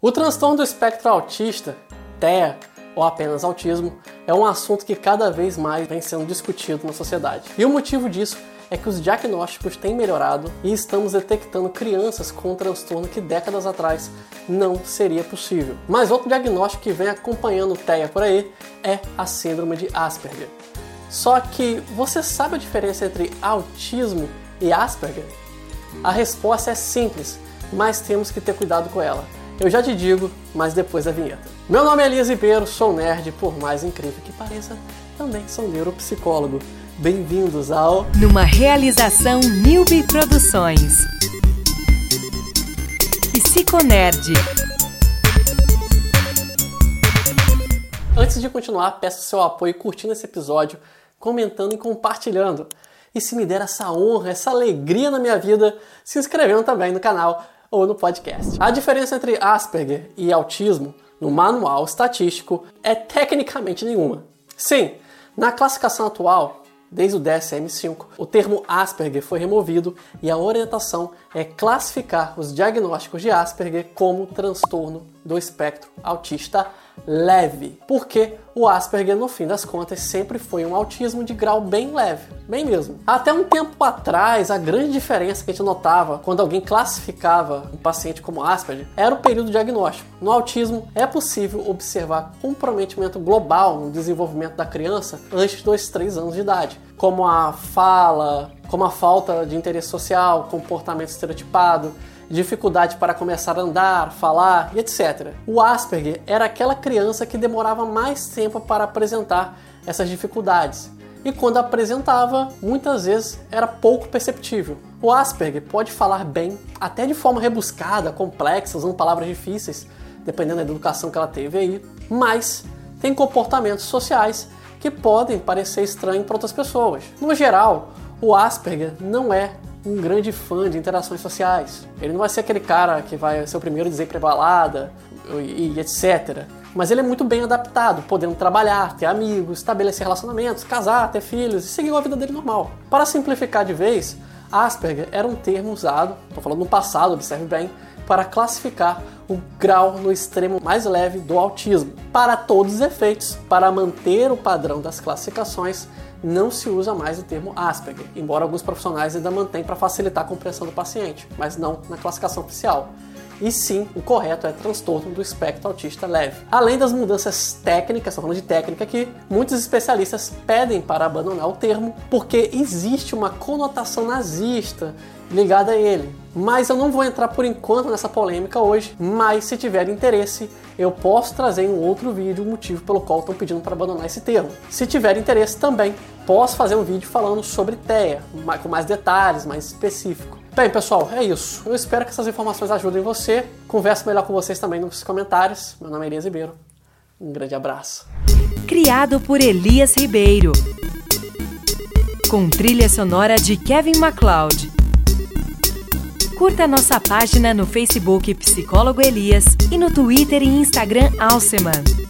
O transtorno do espectro autista, TEA, ou apenas autismo, é um assunto que cada vez mais vem sendo discutido na sociedade. E o motivo disso é que os diagnósticos têm melhorado e estamos detectando crianças com um transtorno que décadas atrás não seria possível. Mas outro diagnóstico que vem acompanhando o TEA por aí é a síndrome de Asperger. Só que você sabe a diferença entre autismo e Asperger? A resposta é simples, mas temos que ter cuidado com ela. Eu já te digo, mas depois da vinheta. Meu nome é Elias Ribeiro, sou nerd, por mais incrível que pareça, também sou neuropsicólogo. Bem-vindos ao Numa realização Nilby Produções. Psiconerd. Antes de continuar, peço seu apoio curtindo esse episódio, comentando e compartilhando. E se me der essa honra, essa alegria na minha vida, se inscrevendo também no canal ou no podcast. A diferença entre Asperger e autismo no manual estatístico é tecnicamente nenhuma. Sim, na classificação atual, desde o DSM-5, o termo Asperger foi removido e a orientação é classificar os diagnósticos de Asperger como transtorno do espectro autista leve, porque o Asperger, no fim das contas, sempre foi um autismo de grau bem leve, bem mesmo. Até um tempo atrás, a grande diferença que a gente notava quando alguém classificava um paciente como Asperger era o período diagnóstico. No autismo, é possível observar comprometimento global no desenvolvimento da criança antes dos 3 anos de idade, como a fala, como a falta de interesse social, comportamento estereotipado, dificuldade para começar a andar, falar e etc. O Asperger era aquela criança que demorava mais tempo para apresentar essas dificuldades. E quando apresentava, muitas vezes era pouco perceptível. O Asperger pode falar bem, até de forma rebuscada, complexa, usando palavras difíceis, dependendo da educação que ela teve aí, mas tem comportamentos sociais que podem parecer estranhos para outras pessoas. No geral, o Asperger não é um grande fã de interações sociais. Ele não vai ser aquele cara que vai ser o primeiro a dizer pra balada e, e etc. Mas ele é muito bem adaptado, podendo trabalhar, ter amigos, estabelecer relacionamentos, casar, ter filhos e seguir a vida dele normal. Para simplificar de vez, Asperger era um termo usado, estou falando no passado, observe bem, para classificar o grau no extremo mais leve do autismo. Para todos os efeitos, para manter o padrão das classificações, não se usa mais o termo Asperger, embora alguns profissionais ainda mantêm para facilitar a compreensão do paciente, mas não na classificação oficial. E sim, o correto é transtorno do espectro autista leve. Além das mudanças técnicas, estou falando de técnica aqui, muitos especialistas pedem para abandonar o termo porque existe uma conotação nazista ligada a ele. Mas eu não vou entrar por enquanto nessa polêmica hoje, mas se tiver interesse, eu posso trazer em um outro vídeo o motivo pelo qual estão pedindo para abandonar esse termo. Se tiver interesse também, posso fazer um vídeo falando sobre TEA, com mais detalhes, mais específico. Bem, pessoal, é isso. Eu espero que essas informações ajudem você. Converso melhor com vocês também nos comentários. Meu nome é Elias Ribeiro. Um grande abraço. Criado por Elias Ribeiro. Com trilha sonora de Kevin MacLeod. Curta nossa página no Facebook Psicólogo Elias e no Twitter e Instagram Alceman.